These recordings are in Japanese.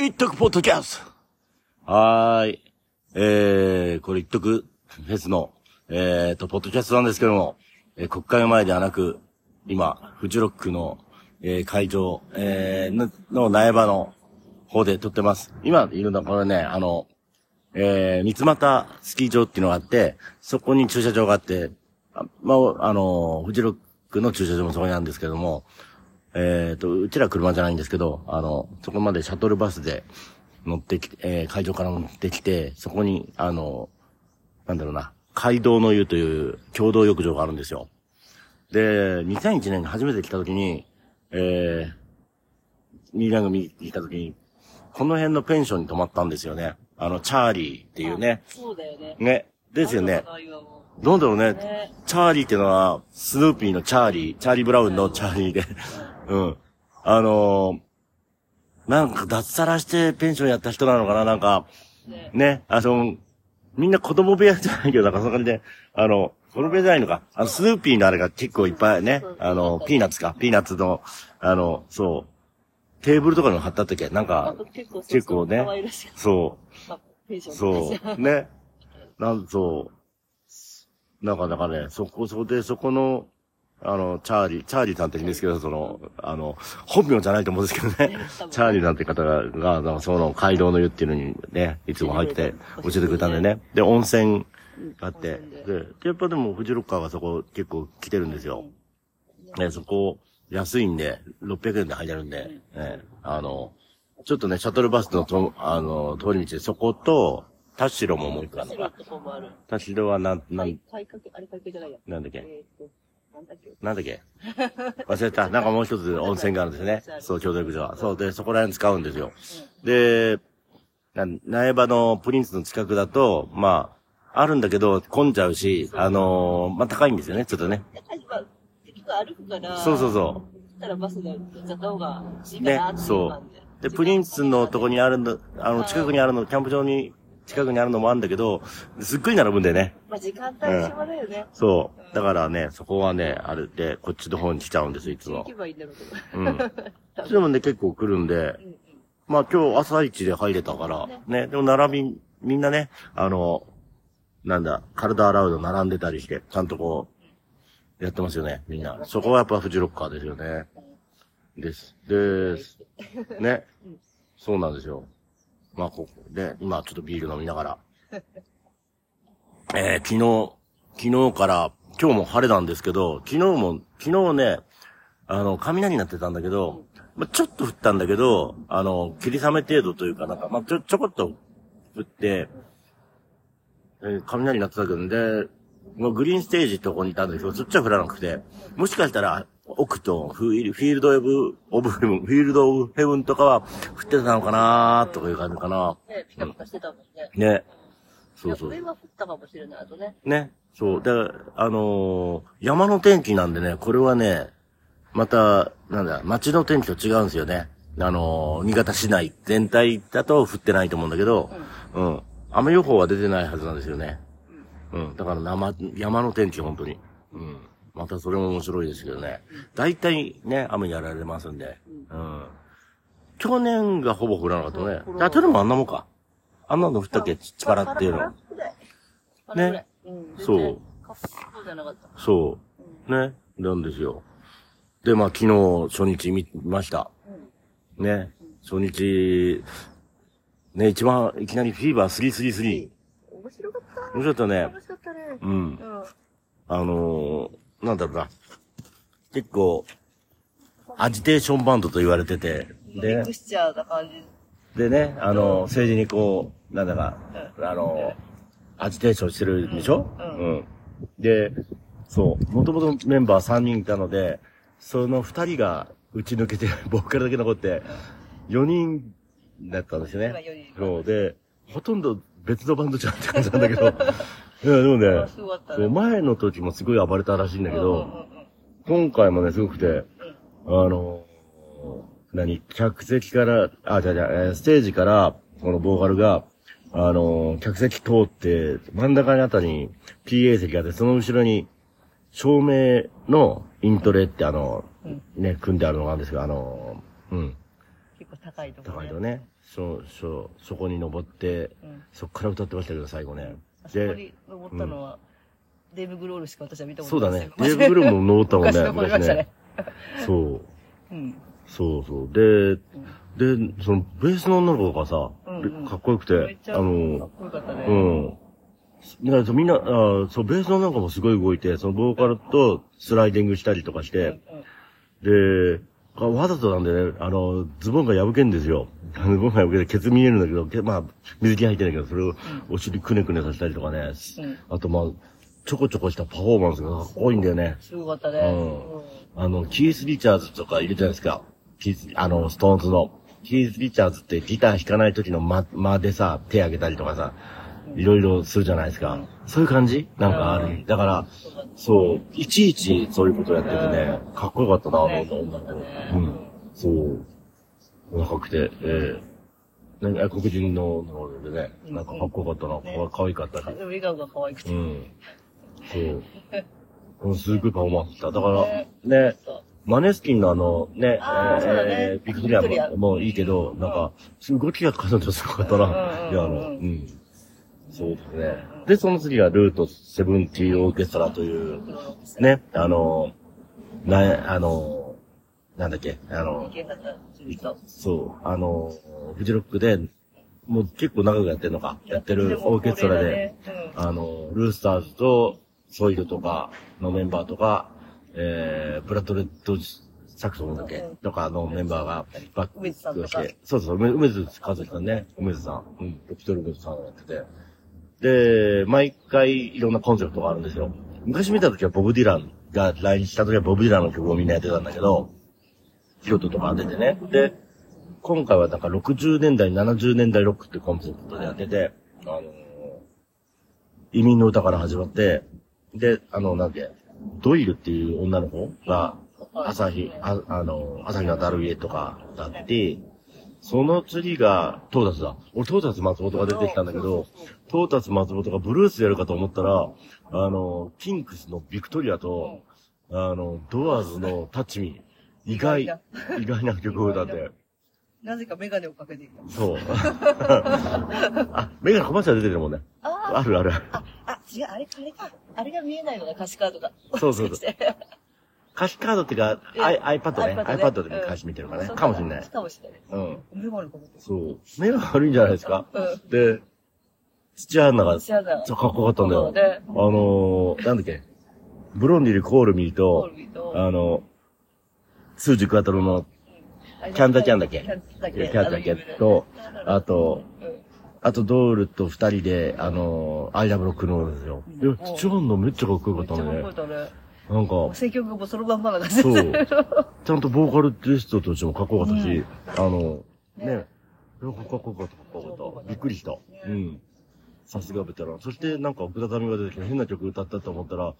一徳ポッドキャストはーい。えー、これ一徳フェスの、えーと、ポッドキャストなんですけども、えー国会の前ではなく、今、フジロックの、えー会場、えーの、の苗場の方で撮ってます。今いるのはこれね、あの、えー、三俣スキー場っていうのがあって、そこに駐車場があって、あまあ、あの、フジロックの駐車場もそこにあるんですけども、えっ、と、うちら車じゃないんですけど、あの、そこまでシャトルバスで乗ってきて、えー会場から乗ってきて、そこに、あの、なんだろうな、街道の湯という共同浴場があるんですよ。で、2001年に初めて来た時に、えー、ミーラング見に来た時に、この辺のペンションに泊まったんですよね。あの、チャーリーっていうね。そうだよね。ね。ですよね。あの今もどうだろうね。ね。チャーリーっていうのは、スヌーピーのチャーリー、チャーリー・ブラウンのチャーリーで、うん。あのーなんか脱サラしてペンションやった人なのかな？なんか、ね。ね、あの、みんな子供部屋じゃないけど、なんかその感じで、あの、子供部屋じゃないのか。あの、スヌーピーのあれが結構いっぱいね。あの、ピーナッツか、ピーナッツの、あの、そう、テーブルとかにも貼った時は、なんあかと、結構ね。そう、そう、ね。なんそう。なんか、だからね、そこ、そこで、そこの、あの、チャーリー、チャーリーさんって言うんですけど、その、あの、本名じゃないと思うんですけどね。チャーリーさんって方が、が、その、街道の湯っていうのにね、いつも入って、教えてくれたんでね。で、温泉があって、で、でやっぱでも、フジロッカーがそこ結構来てるんですよ。ね、そこ、安いんで、600円で入れるんで、ね、あの、ちょっとね、シャトルバスのと、あの、通り道で、そこと、田代ももう一個あるの白か。田代はなん、なん？ないや。なんだっけ？えーっと、なんだっけ？忘れた。なんかもう一つ温泉があるんです ね。そう、共同浴場は。そう、で、そこら辺使うんですよ。で、な苗場のプリンスの近くだと、まあ、あるんだけど、混んじゃうし、あのーまあ、高いんですよね、ちょっとね。歩くから。そうそうそう。そしたらバスで行っちゃった方がいいかねそう。で、プリンスのとこにあるの、あの、近くにあるの、キャンプ場に、近くにあるのもあるんだけど、すっごい並ぶんだよね。まあ、時間帯一緒だよね。そう。だからね、そこはね、あれで、こっちの方に来ちゃうんです、いつも行け。ばいいんだろうけど。うん。でもね、結構来るんで、まあ今日朝一で入れたから、ね、でも並び、みんなね、あの、なんだ、体洗うの並んでたりして、ちゃんとこう、やってますよね、みんな。そこはやっぱフジロッカーですよね。です。です。ね。そうなんですよ。まあここで、今ちょっとビール飲みながら。えー、昨日、昨日から、今日も晴れなんですけど、昨日も、昨日ね、あの、雷になってたんだけど、まあ、ちょっと降ったんだけど、あの、霧雨程度というか、なんか、まあ、ちょ、ちょこっと降って、えー雷になってたけど、で、グリーンステージってとこにいたんだけど、そっちは降らなくて、もしかしたら、奥とフィールフィールドオブ、オブヘブン、フィールドオブヘブンとかは降ってたのかなとかいう感じかな。ね、ピカピカしてたもんね。ね。そうそう上は降ったかもしれない、あとね。ね。そう。で、あのー山の天気なんでね、これはね、また、なんだ、街の天気と違うんですよね。あのー新潟市内全体だと降ってないと思うんだけど、うん。雨予報は出てないはずなんですよね。うん。だから生、山の天気、本当に。うん。またそれも面白いですけどね。大体ね、雨にやられますんで。うん。去年がほぼ降らなかったね。あ、去年もあんなもんか。あんなの降ったっけ？力っていうの。ね。うん。そう。そう。ね。なんですよ。で、まあ、昨日、初日見ました。ね。初日、ね、一番、いきなりフィーバー333。面白かった。面白かったね面。白かったね。うん。うん。あのー、なんだろうな。結構、アジテーションバンドと言われてて、でミク、スチャーな感じ。でね、あの、政治にこう、なんだか、あの、アジテーションしてるでしょ？ううんん。で、そう、もともとメンバー3人いたので、その2人が打ち抜けて、ボーカルだけ残って、4人だったんですよね。そう、で、ほとんど別のバンドじゃんって感じなんだけど、いや、でもね、そう前の時もすごい暴れたらしいんだけど、今回もね、すごくて、あの、何、客席から、あ、じゃじゃ、えーステージから、このボーカルが、あの、客席通って、真ん中にあたりに PA 席があって、その後ろに、照明のイントレってあの、ね、組んであるのがあるんですが、あの、うん。結構高いところ高いとね、そ、そ、そこに登って、うん。そっから歌ってましたけど、最後ね。あそこに登ったのは、デーブ・グロールしか私は見たこそうだとないね。デーブ・グルーも登ったもんね、昔登りましたね。そう。うん。そうそう。で、で、その、ベースの女の子がさ、かっこよく、てちゃかっあの、こよかったね。うん。みんな、みんな、あそう、ベースの女の子もすごい動いて、そのボーカルとスライディングしたりとかして、で、あわざとなんでね、あの、ズボンが破けんですよ。ズボンが破けてケツ見えるんだけど、けまあ、水着入ってないけど、それをお尻くねくねさせたりとかね。うんあとまあ、ちょこちょこしたパフォーマンスがかっこいいんだよね。すごかったね。うんあの、キース・リチャーズとかいるじゃないですか。キース、あの、ストーンズの。キース・リチャーズってギター弾かない時の間、間でさ、手上げたりとかさ、いろいろするじゃないですか。そういう感じ？なんかある。だから、そう、いちいちそういうことやっててね、かっこよかったな、ね思った、音楽。うん。そう。若くて、ええなんか黒人ののでね、なんかかっこよかったな、ねかわかわいかったし。うん。笑顔が可愛くて。うん。そう。うんすごいパフォーマンスした。だから、ねマネスキンのあの、ね、えービクトリアもいいけど、なんか、動きが彼女すごかったな。うんいや、あの、うん。そうですね。で、その次がルートセブンティーオーケストラという、ね、あの、な、あの、なんだっけ、あの。そう、あの、フジロックで、もう結構長くやってるのか、やってるオーケストラで、あの、ルースターズと、ソイルとかのメンバーとか、えー、ブラッドレッドサクソンだっけうんとかのメンバーがバックをして、そうそう、梅梅津和樹さんね、梅津さん、うん、一人梅津さんがやってて。で、毎回いろんなコンセプトがあるんですよ。昔見た時はボブ・ディランが来日した時はボブ・ディランの曲をみんなやってたんだけど、ヒロトとか出てね。で、今回はなんか60年代、70年代ロックってコンセプトでやってて、あのー移民の歌から始まって、で、あの、なんて、ドイルっていう女の子が、朝日、ああの、朝日のダルイエとかだって、その次が、トータスだ。俺、トータス松本が出てきたんだけど、トータス松本がブルースやるかと思ったら、あの、キンクスのビクトリアと、あの、ドアーズのタッチミー、意外、意外な曲を歌って。なぜかメガネをかけていた。そう。あ、メガネコマーシャル出てるもんね。ああるある。あ、あ、違う、あれ、あれか。あれが見えないのが歌詞カードが。そうそうそう歌詞カードっていうか、え I- iPad ね。iPad でうん歌詞見てるからね。かもしれない。かもしれない。うん。メガネかけてる。そう。目が悪いんじゃないですか？うん。で、土屋アンナが、土屋アンナそうかっこよかったんだよ。あのー、なんだっけ？ブロンディル・コールミーとコール、ビーとあの、スージ・クワトロのキャンザキャンだっけ？キャンザキャンザキャンと、あと、うんあとドールと二人で、あのー、アイラブロックノールですよ。いや、土屋アンナめっちゃかっこよかっためっちゃねかっこよかったね。なんか、選曲もそのまんまな感じそう。ちゃんとボーカルテストとしてもかっこよかったし、あの、ね、かっこよかった、かっこよかった。びっくりした。うん。さすがベテラン。そしてなんか奥田民が出てきて変な曲歌ったと思ったら、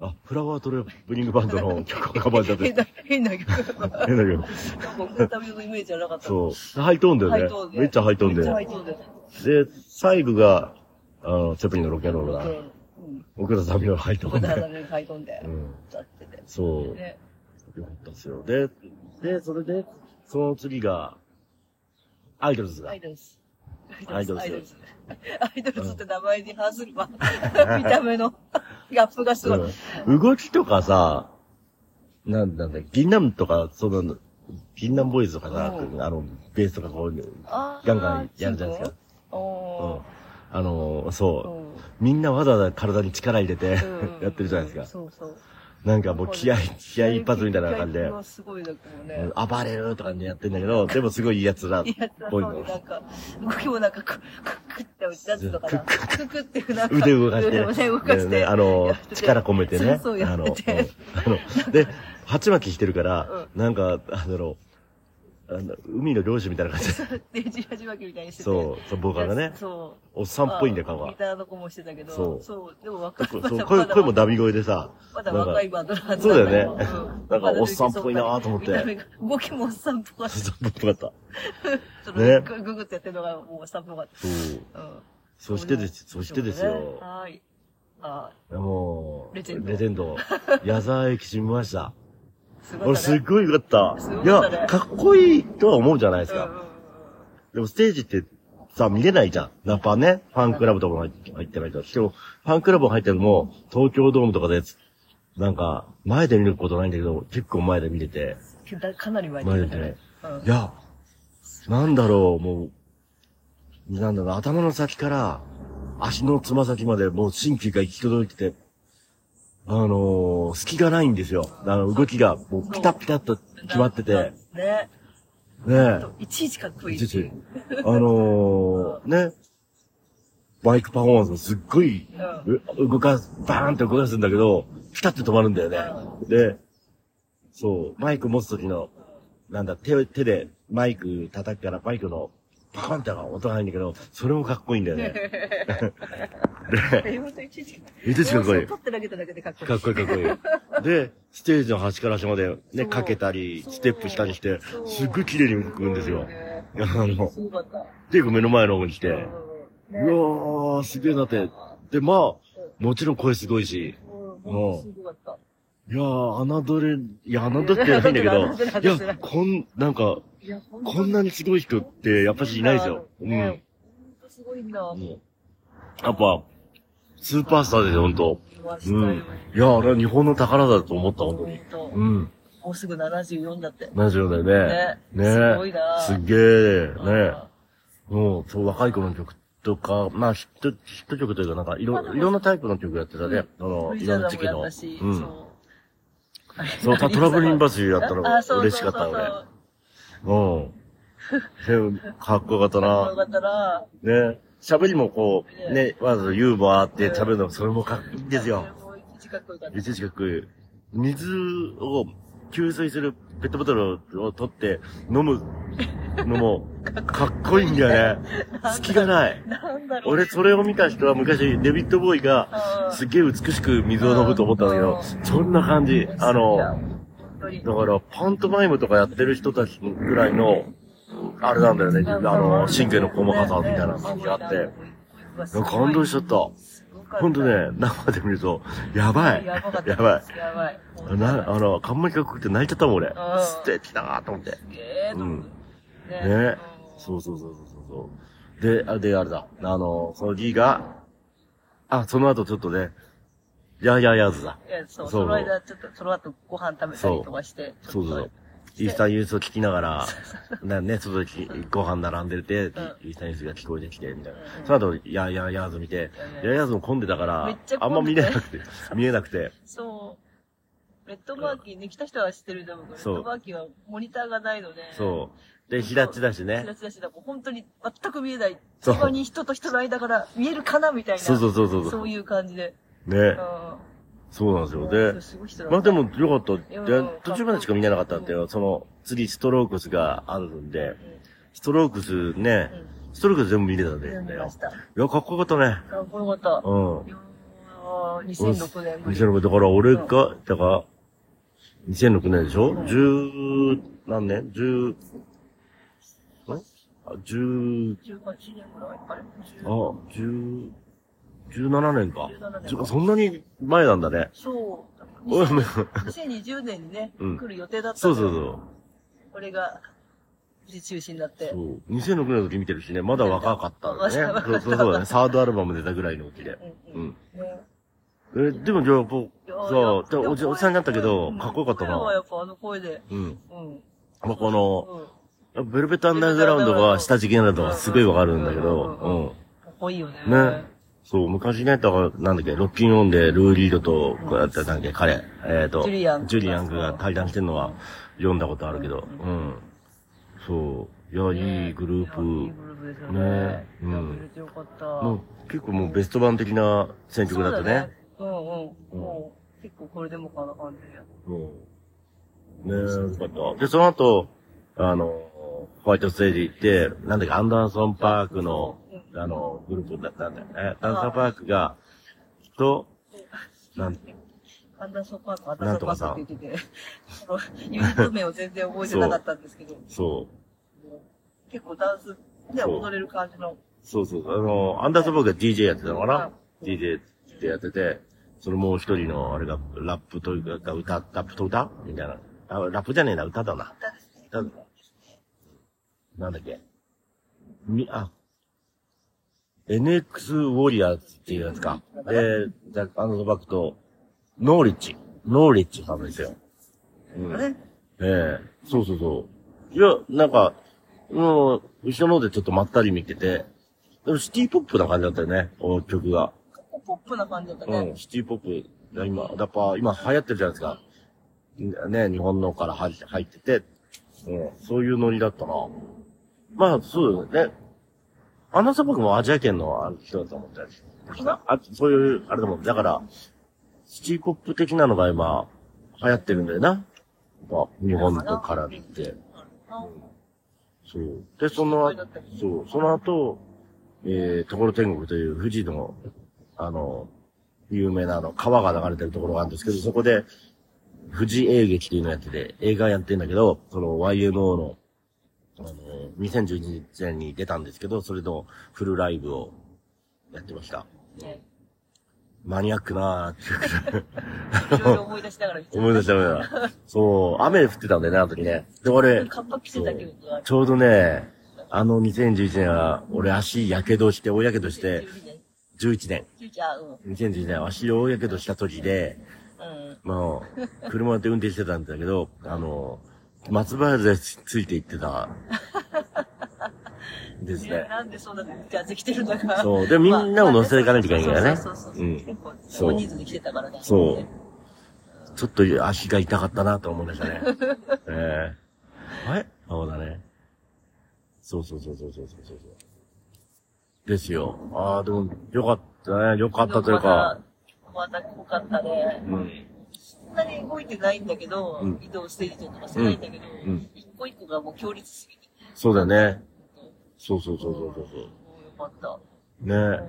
あ、フラワートレブリングバンドの曲をカバーしちゃって変。な、変な曲。変な曲。僕の旅のイメージじゃなかった。そう。ハイトーンだよね。ハイトーンでめっちゃハイトーンめっちゃハイで。トーンで。で、最後が、あの、セプリンのロケンロールだ。うん。奥田民のハイトーンで。僕の花でハイトーンでうん。歌ってて。そう。ね。よかったですよ。で、で、それで、その次が、アイドルズがアイ。ドルズ。アイドルズアイドルズ。って名前に反する、まあ、見た目のギャップがすごい。うん動きとかさ、なんなんだ、銀杏とか、その、銀杏ボーイズとかさ、うんあの、ベースとかこう、ガンガンやるじゃないですか。うんお。あの、ーそう。みんなわざわざ体に力入れてうん やってるじゃないですか。そうそう。なんかもう気合い、気合い一発みたいな感じで、すごいなんかもうねうん。暴れるとかでやってんだけど、でもすごいいいやつらっぽいの。なんか、動きもなんか、クッ、クって打ち出すのかな。クッククックってなんか、腕動かして、腕動かして。ねあの力込めてね。そうそうやあの、ってて。うんあの、で、鉢巻きしてるから、なんか、あの、あの海の漁師みたいな感じで、で、じわじわきみたいにしてて。そう、そう、ボーカルがね、そう。おっさんっぽいんだよ、顔がギ。ターの子もしてたけど、そうそう。でも若い。そう声、声もダミま声でさ、だまだ若いバンドのはずそうだよねうん なんかおっさんっぽいなと思って動きもおっさんっぽかった。ちそうっぽかった。ょっとねグググってやってるのがもうおっさんっぽかった。そう。うん。そしてです、そしてですよ。はい。あもう、レジェンドレジェンド。矢沢永吉見ました。俺すっごい良かった。いや、かっこいいとは思うじゃないですか。でもステージってさ、見れないじゃん。やっぱね、ファンクラブとかも入ってないと。しかも、ファンクラブ入ってるのも、東京ドームとかで、なんか、前で見ることないんだけど、結構前で見れて、だかなり前でね見たね。。うんいや、なんだろう、もう、なんだろう、頭の先から、足のつま先まで、もう神経が行き届いてて、あのー、隙がないんですよ。あの、動きが、もうピタピタっと決まってて、ね。ねいちいちかっこいい。いちいちあのー、ね、バイクパフォーマンスもすっごい、う動かす、バーンって動かすんだけど、ピタって止まるんだよね。で、そう、マイク持つ時の、なんだ、手、手でマイク叩くからバイクのパカンって音が入るんだけど、それもかっこいいんだよね。で、え、ほんといちいち。いちいちかっこいい放送撮って投げただけでかっこいい。かっこいいかっこいい。で、ステージの端から端までね、かけたり、ステップしたりして、すっごい綺麗に動くんですよ。あの。結構目の前の方に来て、うわー、すげえなって。で、まあ、もちろん声すごいし、うんう。いやー、侮れ、いや、侮ってないんだけど、いや、こん、なんか、こんなにすごい人って、やっぱしいないですよ。うん。ねほんとすごいんだ。うんやっぱ、スーパースターですよ、ほんと。うん。いや、あれは日本の宝だと思った、ほんとに。うん。もうすぐ74だって。ラジオだよね。ねねすごいなすっげえ、ねもう、そう、若い子の曲とか、まあ、ヒット、ヒット曲というか、なんか、いろ、いろんなタイプの曲やってたね。あの、いろんな時期の。うん。そう。トラブリンバスやったのあそうそう嬉しかった、俺。うん。かっこよかったな。よかったな。ね。喋りもこう、ね、わざとユーモアあって喋るの、それもかっこいいんですよ。もう一時かっこよかった。かっこいい。水を給水するペットボトルを取って飲むのもかっこいいんだよね。隙がない。俺それを見た人は昔デビッド・ボーイがうんすっげえ美しく水を飲むと思ったんだけど、そんな感じ。あの、だから、パントマイムとかやってる人たちぐらいの、あれなんだよね、あの、神経の細かさみたいな感じがあって、感動しちゃった。ほんとね、生で見ると、やばい。やばい。やばい。な、あの、冠かっこよくて泣いちゃったもん、俺。ん素敵だなと思って。すげえと思ってね。ね。そうそうそうそうそう。で、あ、で、あれだ。あの、その D が、あ、その後ちょっとね、やーやーやーずだ。いや、そう、その間、ちょっと、その後ご飯食べたりとかして。そうそうそう。イースタンユースを聞きながら、なね、外できご飯並んでて、イースタンユースが聞こえてきて、みたいな。その後、やーやーやーず見て、やーやーずも混んでたからあんま見れなくて、見えなくて。そう。レッドマーキーね、来た人は知ってると思うけど、レッドマーキーはモニターがないので。そう。で、平地だしチねラ。チラしてた。もう本当に全く見えない。そうそこに人と人の間から見えるかなみたいな。そうそうそうそうそういう感じで。ねう。ん。そうなんですよ。で、まあでもよかった。うんで、途中までしか見れなかったっていうのは、その、次ストロークスがあるんで、ストロークスね、ストロークス全部見れたんだよ。いや、かっこよかったね。かっこよかった。うん。いやー2006年ぶり。2006だから俺が、だから、2006年でしょ？十、何年？十、んあ、十、18年ぐらい？あれ？あ、十、17年か17。年そんなに前なんだね。そう。おいもう2020年にね、うん来る予定だったそうそうそう。これが、無事中止になって。そう。2006年の時見てるしね、まだ若かったんだね。そうそうそうだね。サードアルバム出たぐらいの時で。うんうん。ねえ、でもじゃあ、こう、いやそう、いやでおじおじさんになったけど、かっこよかった彼はやな。っぱあの声で。うん。うん。まあ、この、うん。ベルベットアンダーグラウンドが下地形なのはすごいわかるんだけど、かっこいいよね。うん。ね。そう、昔ね、だから、なんだっけ、ロッキンオンでルーリードと、こうやってなんだっけ、彼、えっと、ジュリアンジュリアングが対談してるのは読んだことあるけど、うん。そう。いや、いいグルいいープ。グループですよねね。うん。もう結構もうベスト版的な選曲だったね。そうだね。うんうん。もう、結構これでもかな感じで。うん。ねえ、よかった。で、その後、あの、ホワイトステージ行って、なんだっけ、アンダーソンパークの、あの、グループだったんだよね。アンダーパークが、と、なん、アンダーソンパーク、アンダーソンパークって言ってて、そのユニット名を全然覚えてなかったんですけど、そう。結構ダンスで踊れる感じの。そうそう。あの、アンダーソンパークが DJ やってたのかな ?DJ ってやってて、そのもう一人の、あれが、ラップというか、歌、ラップと歌？みたいなあ、ラップじゃねえな、歌だな。歌ですね。歌だなんだっけ？み、あ、NX ウォリアーズっていうやつか。で、ザ・アンドバックと、ノーリッチ。ノーリッチさんですよ。うん。あれ？ええそうそうそう。いや、なんか、もう、後ろの方でちょっとまったり見てて、でもシティポップな感じだったよね、お曲が。ポップな感じだったうねん、。シティポップ。今、やっぱ、今流行ってるじゃないですか。ね、日本のから入って入ってて、うん、そういうノリだったな。まあ、そうだよね。アナサバクもアジア圏の人だと思ったりあ、そういう、あれだもん。だから、シティポップ的なのが今、流行ってるんだよな。まあ、日本と絡んで。あそう。で、その、そう、その後、えー、ところ天国という富士の、あの、有名なあの、川が流れてるところがあるんですけど、そこで、富士映劇っていうのをやってて、映画やってんだけど、その YMO の、あの、2011年に出たんですけど、それのフルライブをやってました。ねマニアックなーって いろいろ思い出しながら見てた思い出した思い出した。そう、雨降ってたんだよね、あの時ね。で、俺、ちょうどね、あの2011年は、俺足やけどして、大やけどして、12年。11年。11あ、うん。2011年、足大やけどした時で、うん。もう、車で運転してたんだけど、あの、松原でついて行ってた、ですいやね。なんでそんなジャージ着てるんだか。そうでみんなを乗せていかないといけないからねそうそうそう結構、そう大人数で来てたからね。そうちょっと足が痛かったなと思いましたね。ええはいそうだね。そうそうそうそうそうそうそう。ですよ。ああ、でも、よかったね。よかったというか、また、また濃かったね。うん。そんなに動いてないんだけど、うん移動ステージとかしてないんだけど、うんうん一個一個がもう強烈すぎて。そうだよね。そうそうそうそうそうよかった。そう。ね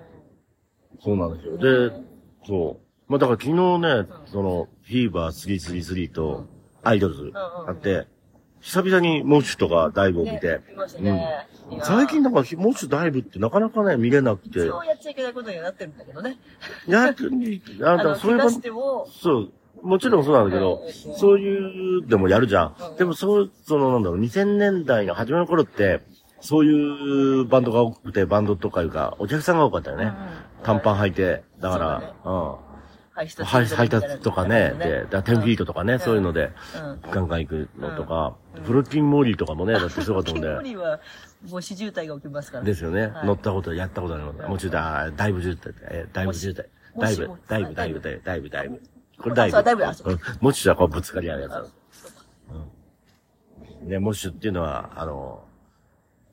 そうなんですよ。で、そう。まあだから昨日ね、その、フィーバー333とアイドルズあって、久々にモッシュとかダイブを見て、見ましたね。いやー最近なんかモッシュダイブってなかなかね、見れなくて一、応やっちゃいけないことにはなってるんだけどね。やっ、あ、あの、だからそれが怪我、しても、そう、もちろんそうなんだけどうん、そういうでもやるじゃんう。んでもそう、そのなんだろう、2000年代の初めの頃って、そういうバンドが多くて、バンドとかいうか、お客さんが多かったよね。短パン履いて、だから、配うん。配配達とかね、で、だ10フィートとかね、そういうので、うん。ガンガン行くのとか、プロテインモーリーとかもね、だってすごかったもん無ね。理は、もう死渋滞が起きますから。ですよね。はい乗ったこと、やったことあるの。もちろん、あだいぶ渋滞、えだいぶ渋滞。だいぶ、だいぶ、だいぶ、だいぶ、だいぶ。これだいぶ。そうだいぶあそううんもしはこうぶつかり合うやつだあね、モッシュっていうのは、あの、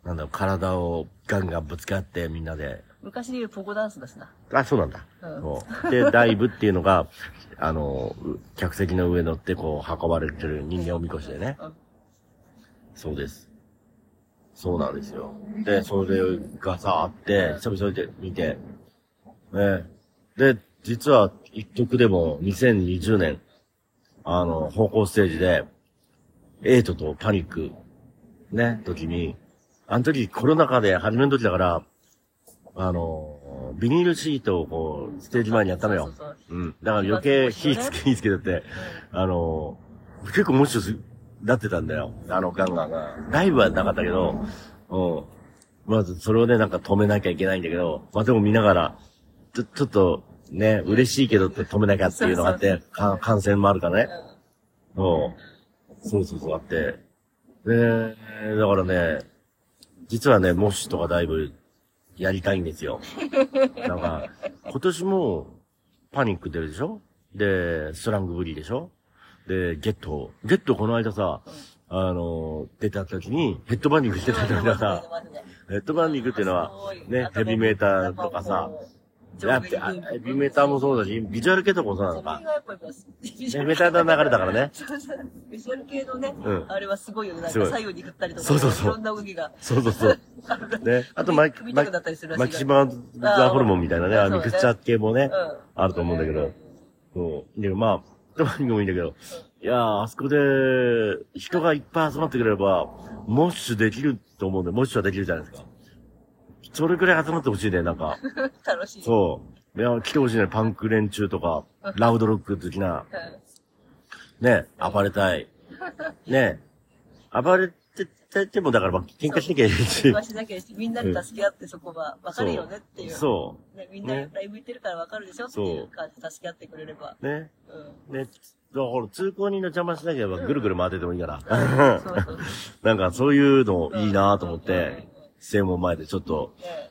なんだろう、体をガンガンぶつかってみんなで、昔で言うポコダンスだしな。あ、そうなんだ。うんで、ダイブっていうのが、あの、う客席の上乗ってこう運ばれてる人間をみこしでね。うんそうです。そうなんですよ。で、それがさ、あって、久々で見て、ね。で、実は、一曲でも2020年、あの、方向ステージで、エイトとパニック、ね、時に、あの時コロナ禍で初めの時だから、あの、ビニールシートをこう、ステージ前にやったのよ。そうん。だから余計火つけ、火つけてて、あの、結構もしす、なってたんだよ。あのガンガンが。ライブはなかったけど、うん。まずそれをね、なんか止めなきゃいけないんだけど、まあでも見ながら、ちょ、ちょっと、ね、嬉しいけど止めなきゃっていうのがあって、か感染もあるからね。うん。そうそうそう、あって。で、だからね、実はね、モッシュとかだいぶやりたいんですよ。なんか、今年もパニック出るでしょ？で、ストラングブリーでしょ？で、ゲット。ゲットこの間さ、あの、出た時にヘッドバンディングしてたんだけどさ、ヘッドバンディングっていうのは、ね、ヘビーメーターとかさ、やって、あヘビーメーターもそうだし、ビジュアル系とかもそうなのか。ビヘビーメーターの流れだからね。ビジュアル系のね、うんあれはすごいよね。なんか左右に振ったりとか、そうそうそういろんな動きが。そうそうそう。ね。あとマイ、マイ首痛くなったりするらしいマキシマザホルモンみたいなね、あのミクスチャー系もねうん、あると思うんだけど。そう。で、まあ、どうにもいいんだけど。いやー、あそこで、人がいっぱい集まってくれれば、モッシュできると思うんで、モッシュはできるじゃないですか。それくらい集まってほしいね、なんか。楽しい。そう。いや、来てほしいね、パンク連中とか、ラウドロック好きな、ね、暴れたい。ね暴れててもだからまあ喧嘩しなきゃいけないし。はしなきゃいけないし、みんなで助け合ってそこが分かるよねっていう。そね、みんなねライブ行ってるから分かるでしょっていう感じで助け合ってくれれば。う。ね。うん。ね。だから通行人の邪魔しなければぐるぐる回っててもいいから。なんかそういうのいいなと思っうんて、正門前でちょっと、ね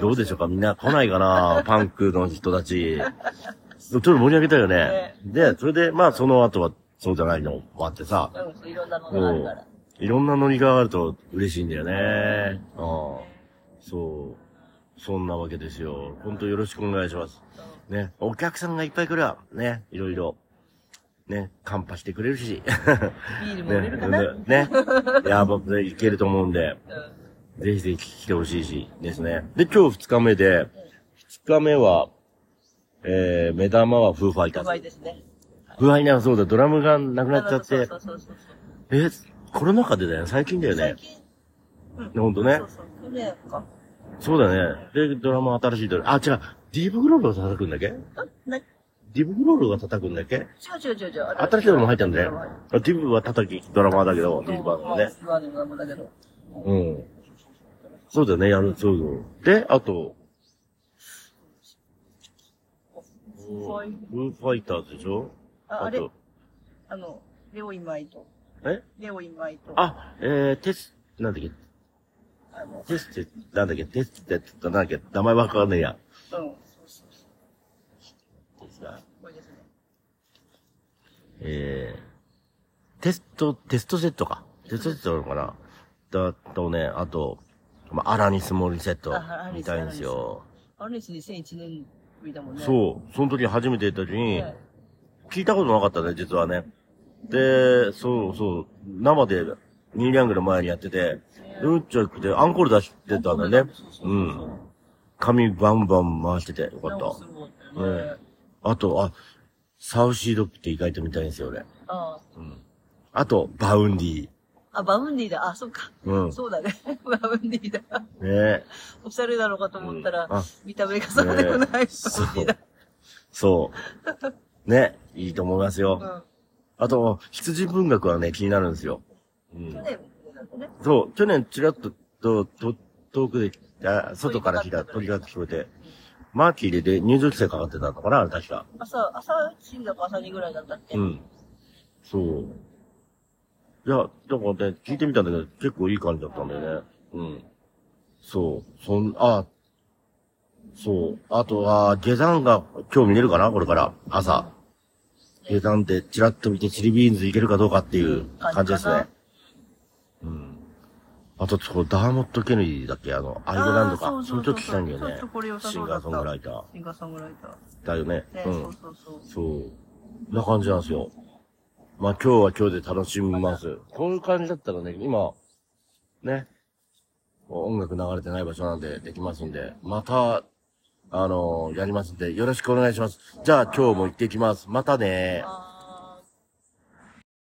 どうでしょうか？みんな来ないかな？パンクの人たち。ちょっと盛り上げたいよね。で、それで、まあその後はそうじゃないのもあってさ、うん、いろんなのがあるから。いろんなノリがあると嬉しいんだよね。ああそう。そんなわけですよ。本当よろしくお願いします。ね。お客さんがいっぱい来るわ。ね。いろいろ。ね。カンパしてくれるし。ビールも売れるかな、ね。ね。いや、僕、いけると思うんで。うんぜひぜひ来てほしいし、ですね。で、今日二日目で、二日目は、えー、目玉はフーファイターズやば。いですね。フーファイそうだ、ドラムがなくなっちゃってそ、うそうそうそう。え、コロナ禍でだよね、最近だよね。最近、ほんとねそう。そう。去年か。そうだね。で、ドラム新しいドラム、あ、違う、ディーブグロールが叩くんだっけディーブグロールが叩くんだっけう違う違う違う。新しいドラム入ったんだよディーブは叩きドラマーだけど、ディーブバーのね。ディーバーのドラムだけど。うん。そうだよね、やる、そうよ。で、あと、ファイフーファイターズでしょ？ああれと、あの、レオイマイと。え？レオイマイと。あ、えー、テス、なんだっけ？あの、テスって、なんだっけ？テスって、なんだっけ？名前わかんねえや。うん。そうそうそう。テスだこれですね。えー、テスト、テストセットか。テストセットなのかな？だとね、あと、まあ、アラニスモリセットあアラニス見たいんですよ。あれです2001年ぶりだもんね。う。そう。その時初めて行った時に、ね聞いたことなかったね、実はね。で、そうそう、生で、ニーリャングの前にやってて、うんちょくて、アンコール出してたんだよね。うん。髪バンバン回してて、よかった。すごかったよね。ねあと、あ、サウシードって意外と見たいんですよ、俺。あうん。あと、バウンディ。あ。あ、バウンディだ。あ、そうか。うん。そうだね。バウンディだ。ねおしゃれなのかと思ったら、うんあ見た目がそうでもないバウンデそうだ。そう。ね、いいと思いますよ。うん。あと、羊文学はね、気になるんですよ。うん去。年ね。そう、去年ちらっと、と、と、遠くで、あ外から来た鳥が聞こえて、マーキーでで入場規制かかってたのかな確か。朝、朝1だか朝2ぐらいだったっけ？うん。そう。いや、だからね、聞いてみたんだけど、結構いい感じだったんだよね。うん。そう。そん、あ、そう。あとは、下山が今日見れるかなこれから。朝。下山ってチラッと見てチリビーンズいけるかどうかっていう感じですね。うん。あと、これダーモット・ケネディだっけ？あの、アイルランドか。その時来たんだよねシンガーソングライター。シンガーソングライター。だよね。ね、うんそう。そうそう。そう。な感じなんですよ。まあ今日は今日で楽しみます。こういう感じだったらね、今、ね、音楽流れてない場所なんでできますんで、また、あのやりますんで、よろしくお願いします。じゃあ今日も行ってきます。またね